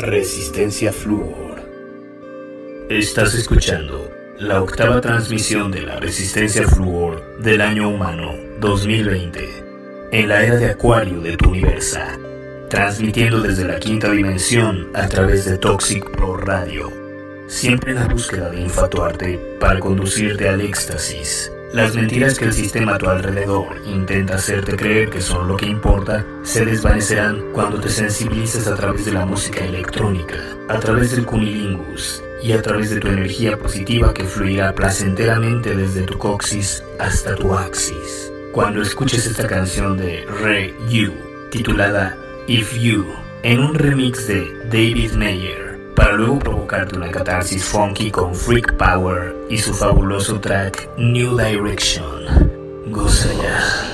Resistencia Fluor. Estás escuchando la octava transmisión de la Resistencia Fluor del año humano 2020 en la era de Acuario de tu universo, transmitiendo desde la quinta dimensión a través de Toxic Pro Radio, siempre en la búsqueda de infatuarte para conducirte al éxtasis las mentiras que el sistema a tu alrededor intenta hacerte creer que son lo que importa se desvanecerán cuando te sensibilices a través de la música electrónica, a través del cunilingus y a través de tu energía positiva que fluirá placenteramente desde tu coxis hasta tu axis. Cuando escuches esta canción de Re You, titulada If You, en un remix de David Mayer, para luego provocarte una catarsis funky con Freak Power y su fabuloso track New Direction. Goza.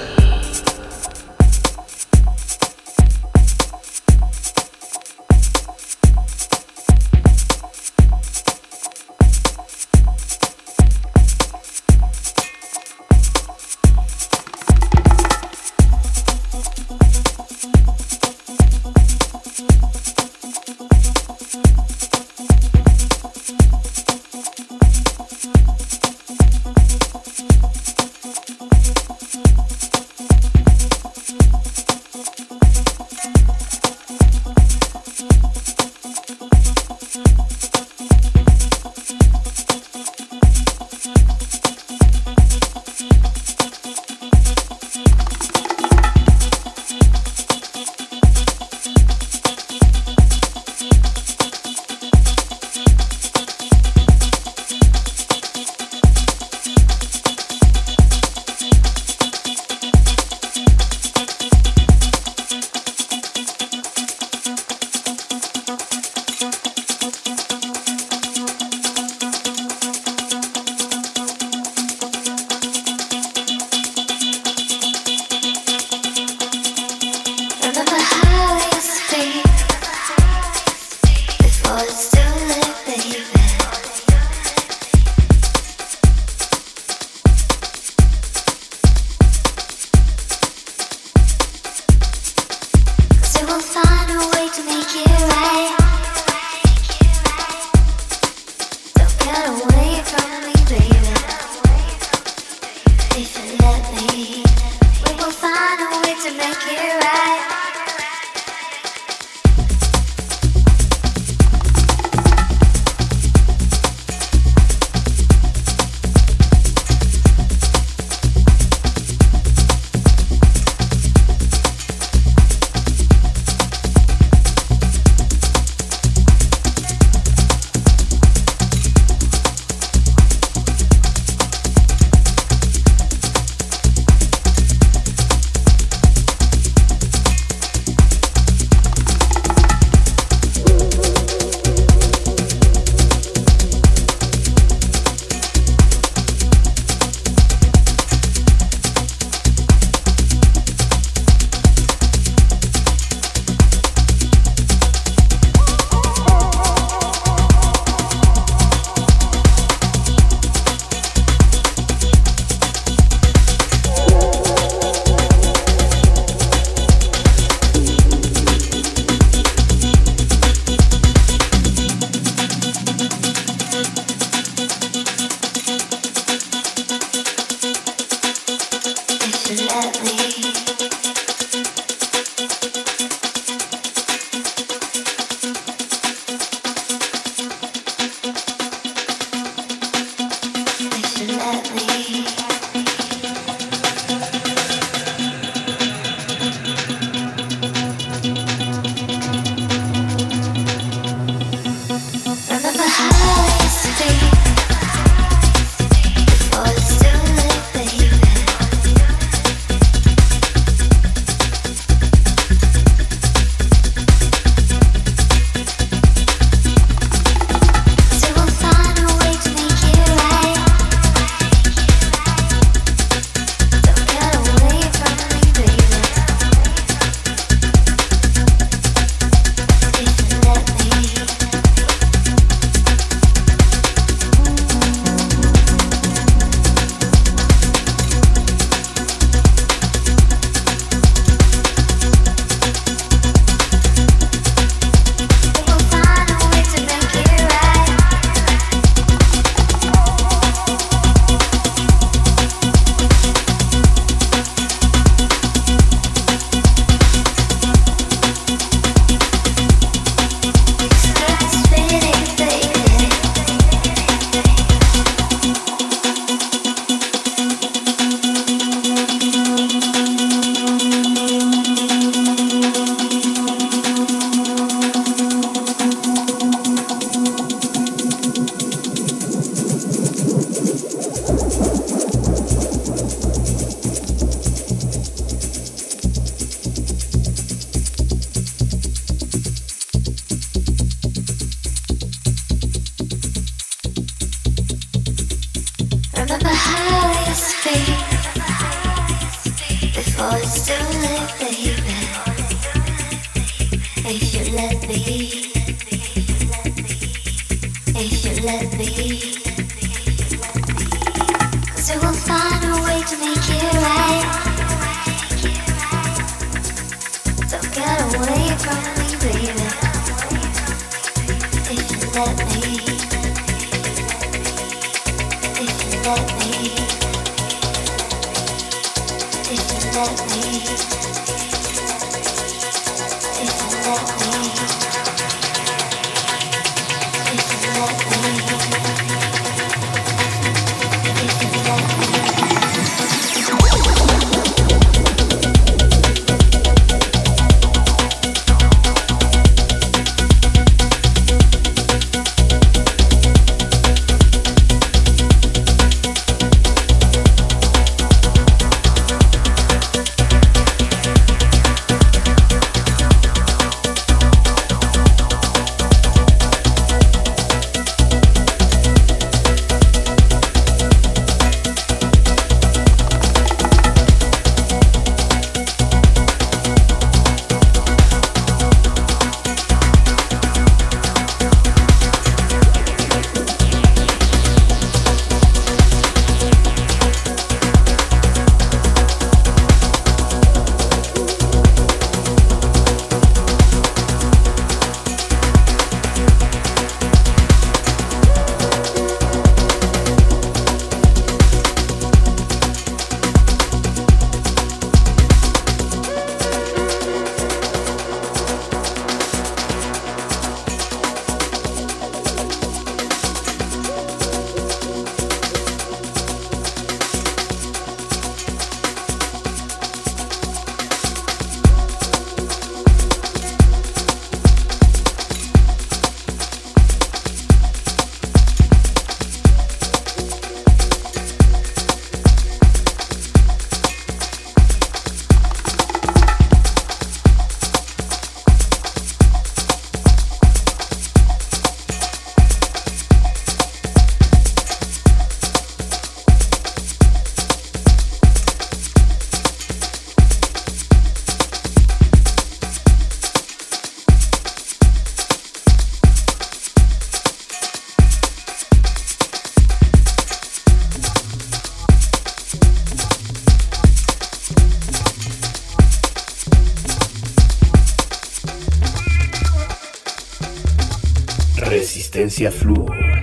Resistencia Fluo.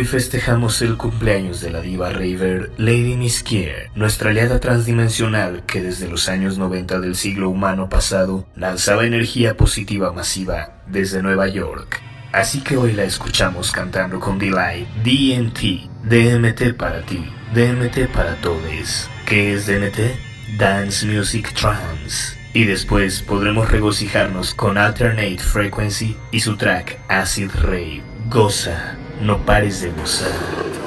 Hoy festejamos el cumpleaños de la diva raver Lady Miskier, nuestra aliada transdimensional que desde los años 90 del siglo humano pasado lanzaba energía positiva masiva desde Nueva York. Así que hoy la escuchamos cantando con Delight DMT, DMT para ti, DMT para todos. ¿Qué es DMT? Dance Music Trance. Y después podremos regocijarnos con Alternate Frequency y su track Acid Rave. Goza, no pares de gozar.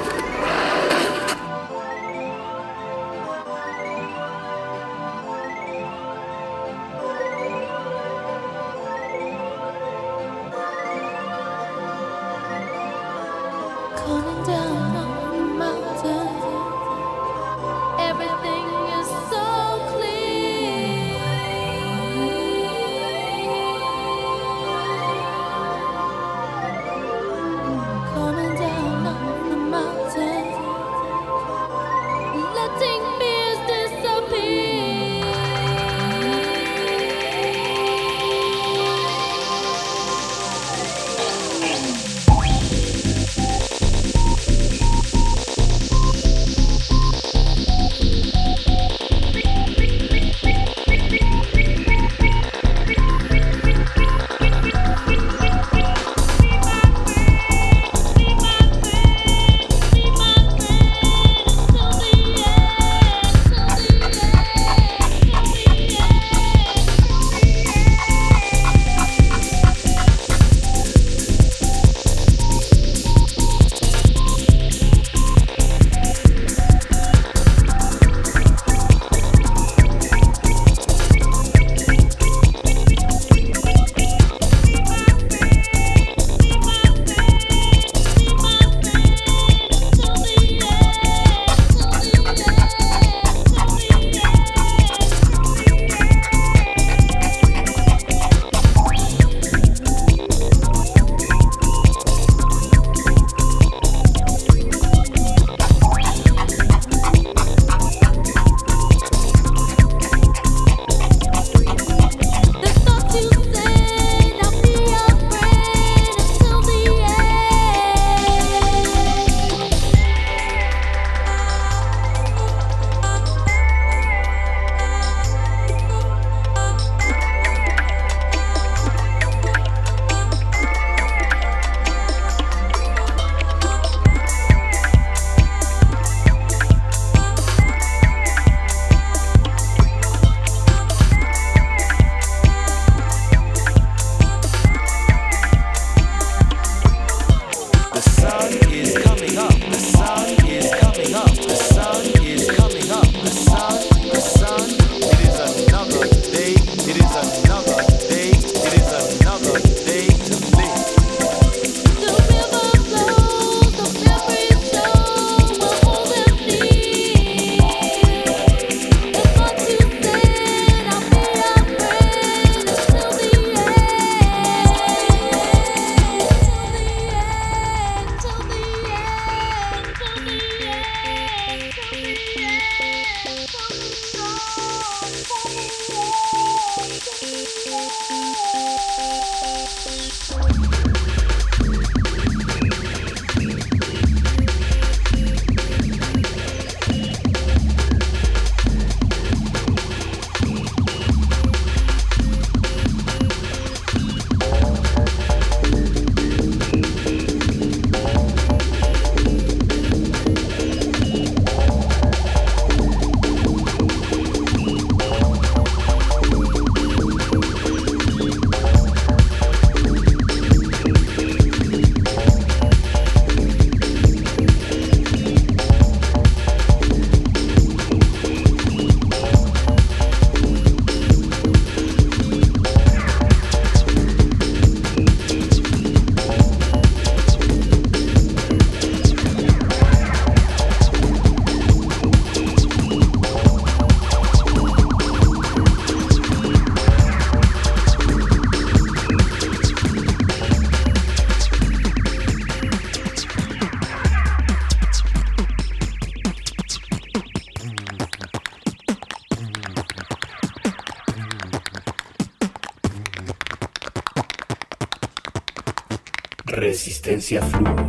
Resistencia Fluor.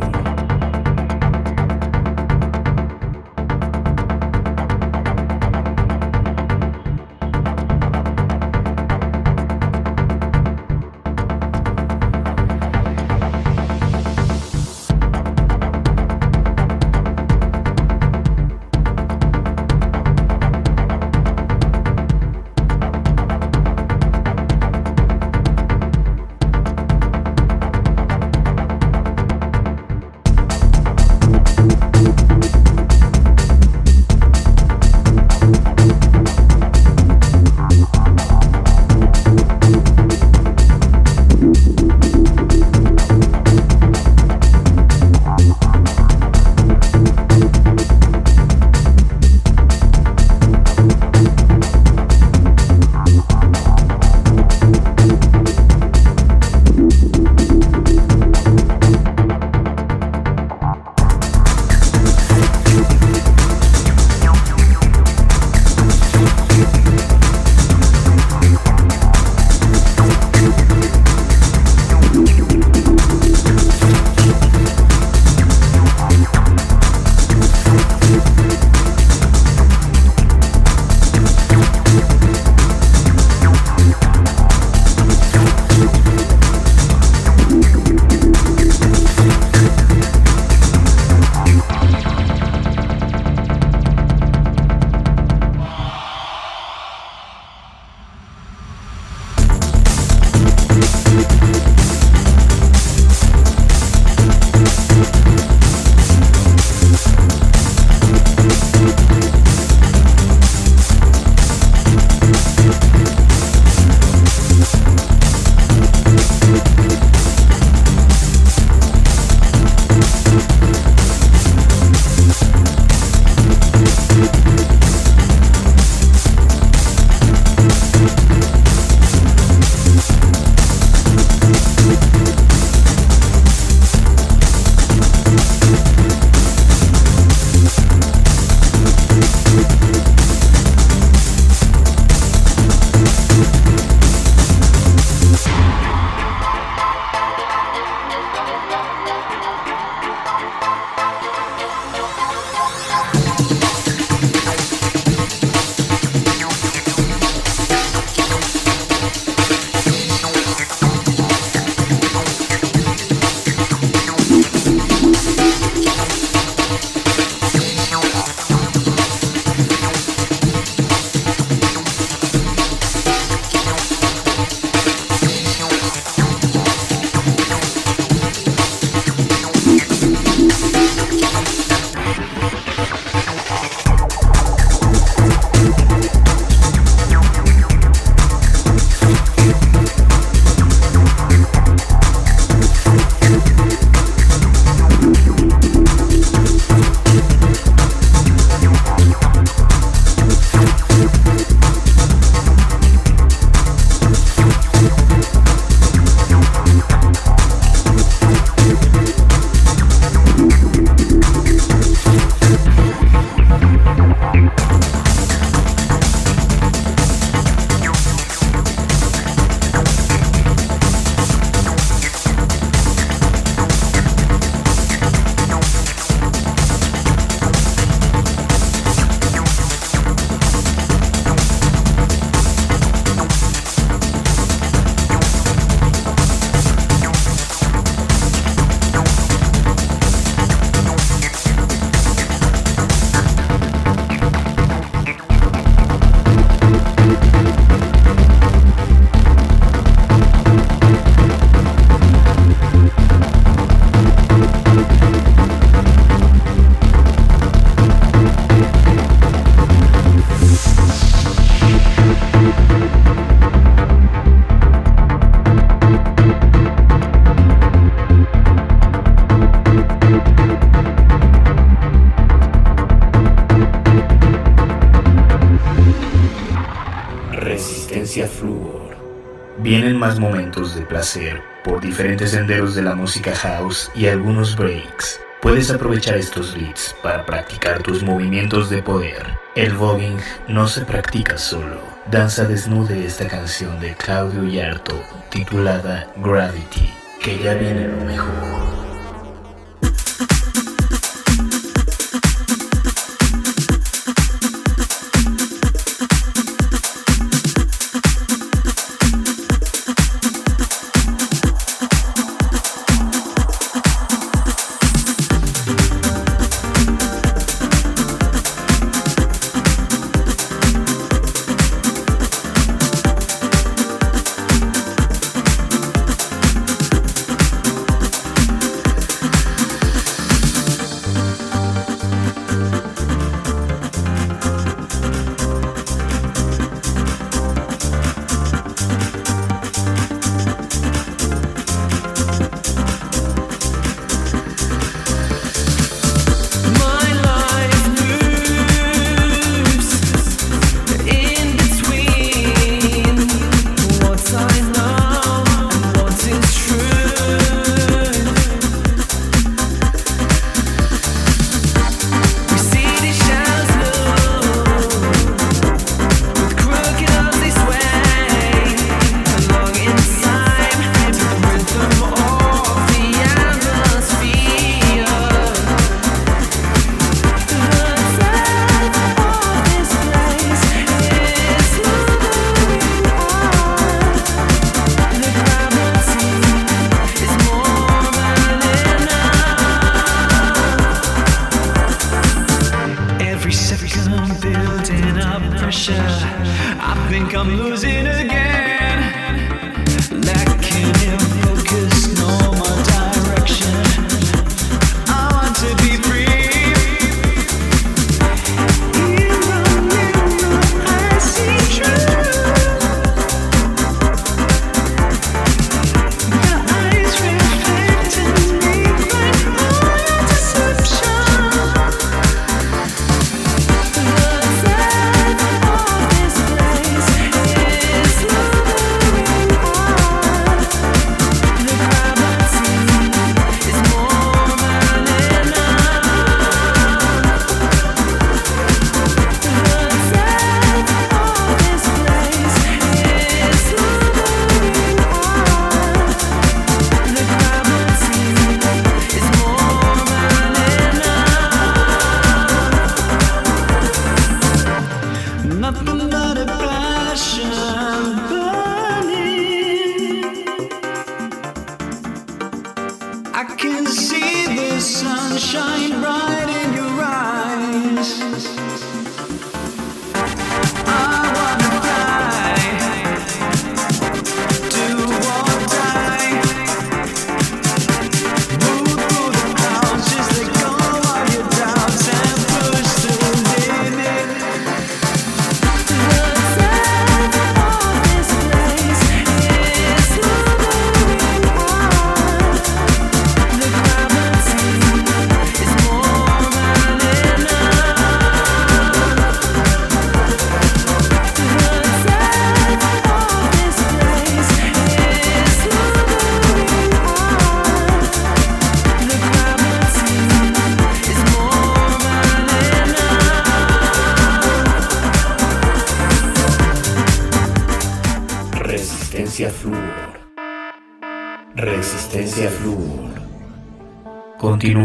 Más momentos de placer por diferentes senderos de la música house y algunos breaks. Puedes aprovechar estos beats para practicar tus movimientos de poder. El voguing no se practica solo. Danza desnude esta canción de Claudio Yarto titulada Gravity que ya viene lo mejor.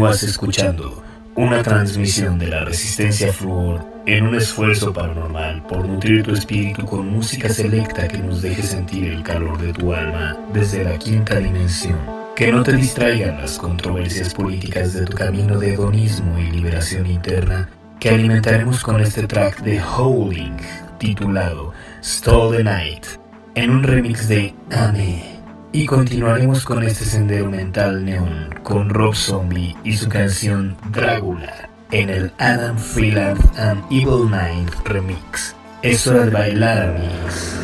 Continúas escuchando una transmisión de la resistencia flúor en un esfuerzo paranormal por nutrir tu espíritu con música selecta que nos deje sentir el calor de tu alma desde la quinta dimensión. Que no te distraigan las controversias políticas de tu camino de hedonismo y liberación interna que alimentaremos con este track de Howling titulado Stall the Night en un remix de. Y continuaremos con este sendero mental neón con Rob Zombie y su canción Drácula en el Adam Freeland and Evil Mind remix. Es hora de bailar, amigos.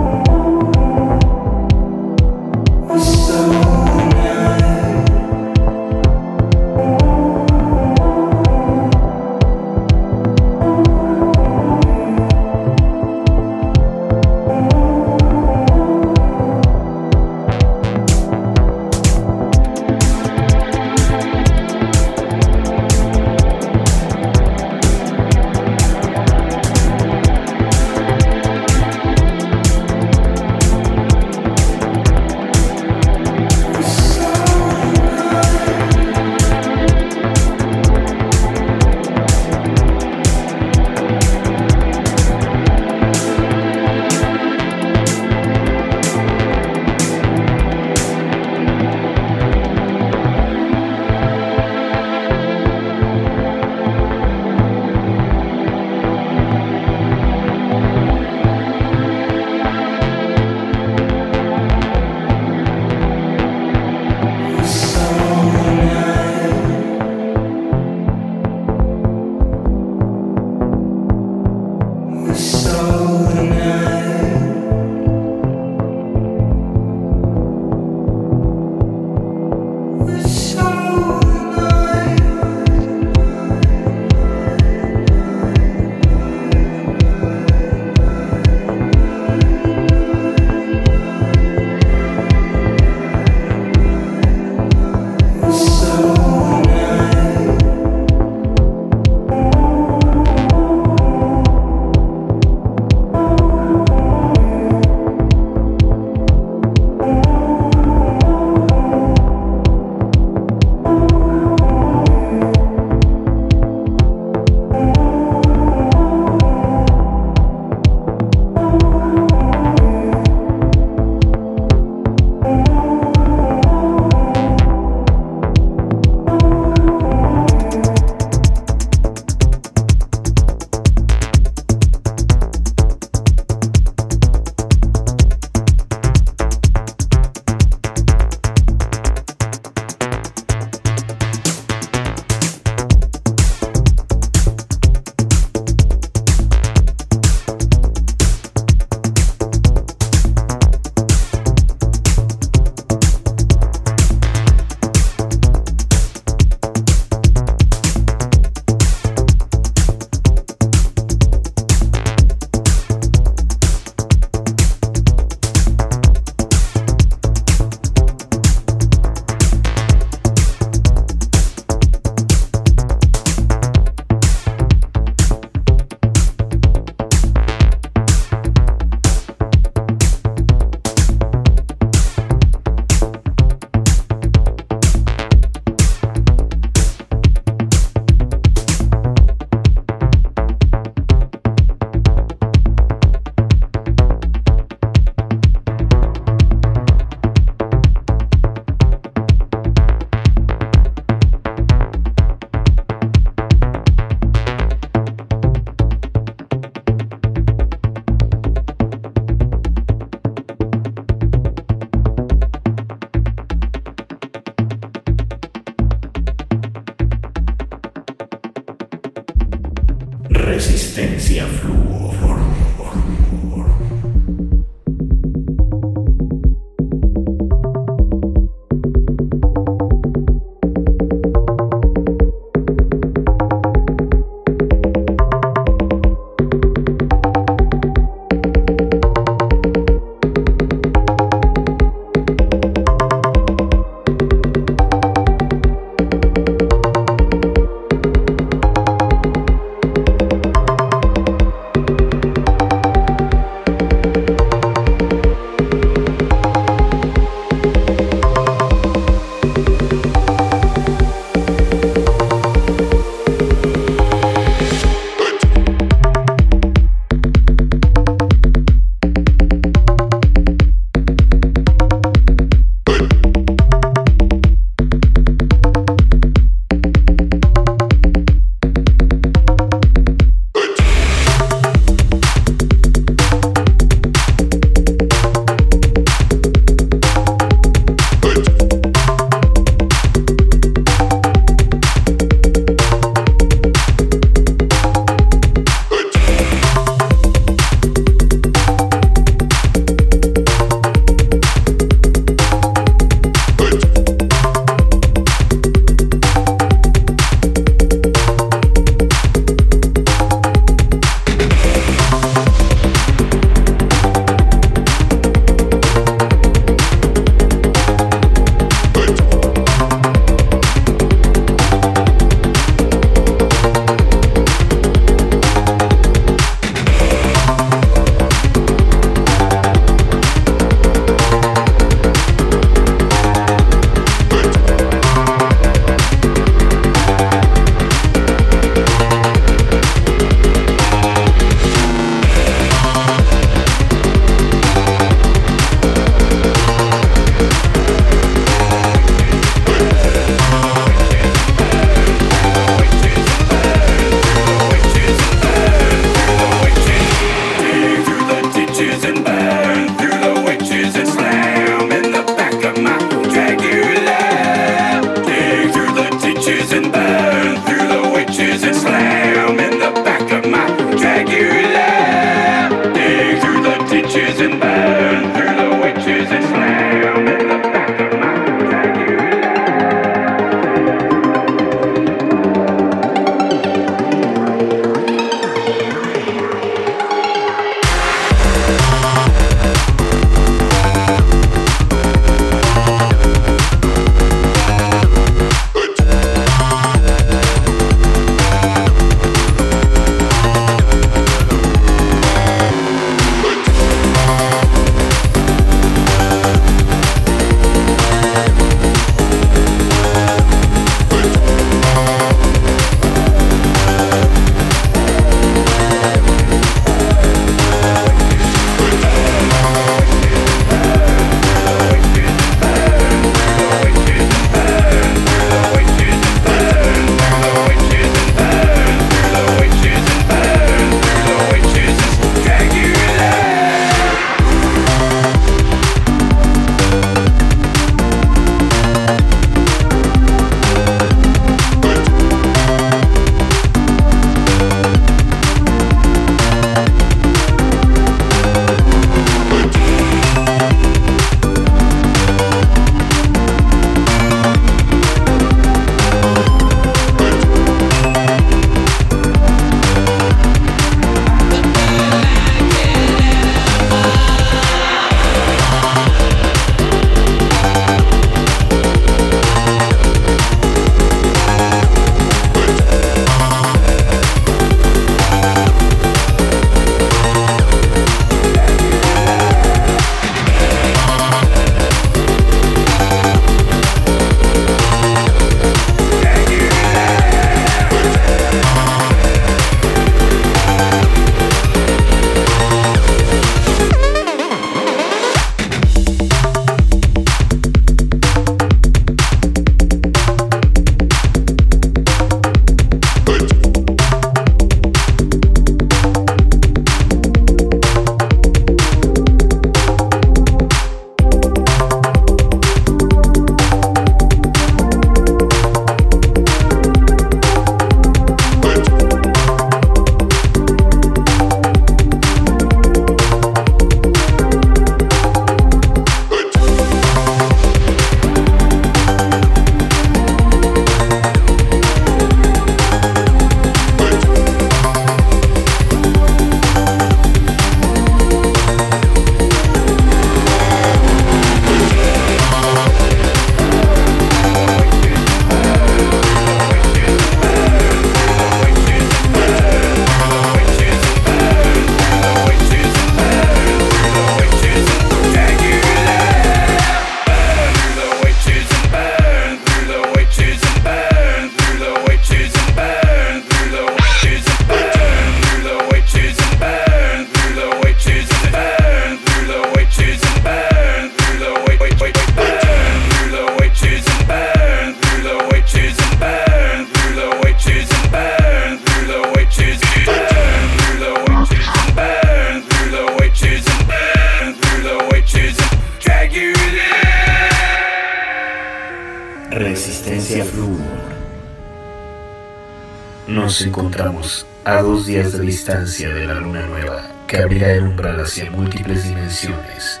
Días de distancia de la luna nueva que abrirá el umbral hacia múltiples dimensiones.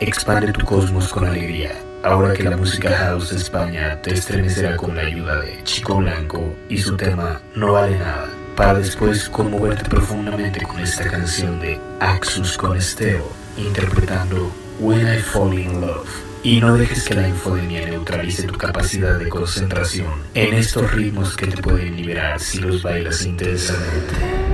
Expande tu cosmos con alegría, ahora que la música house de España te estremecerá con la ayuda de Chico Blanco y su tema No vale nada, para después conmoverte profundamente con esta canción de Axus con Esteo, interpretando When I Fall in Love. Y no dejes que la infodemia neutralice tu capacidad de concentración en estos ritmos que te pueden liberar si los bailas intensamente.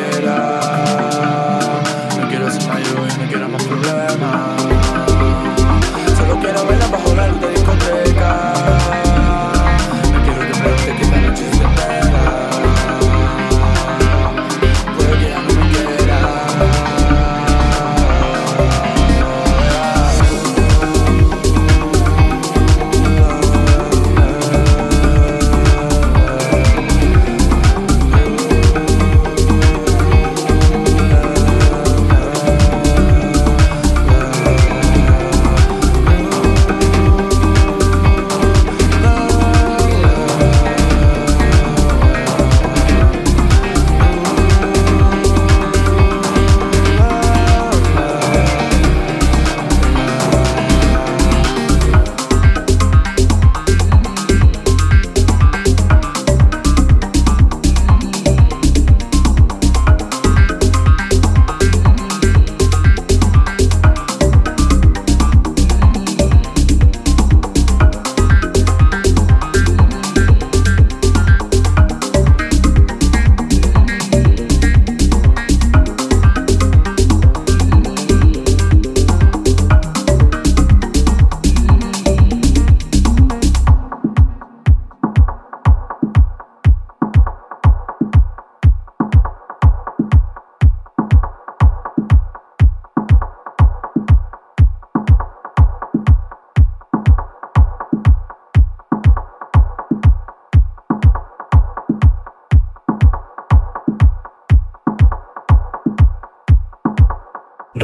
Mundo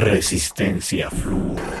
Resistencia Fluor.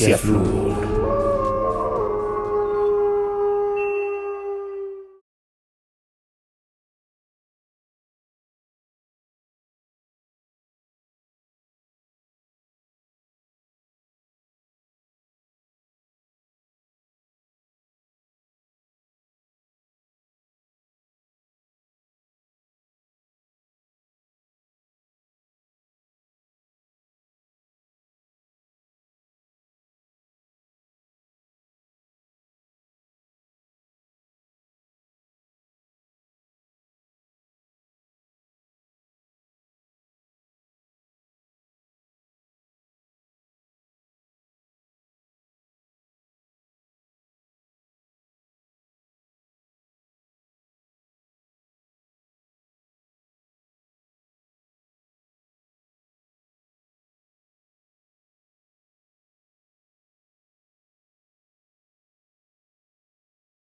Resistencia Fluor.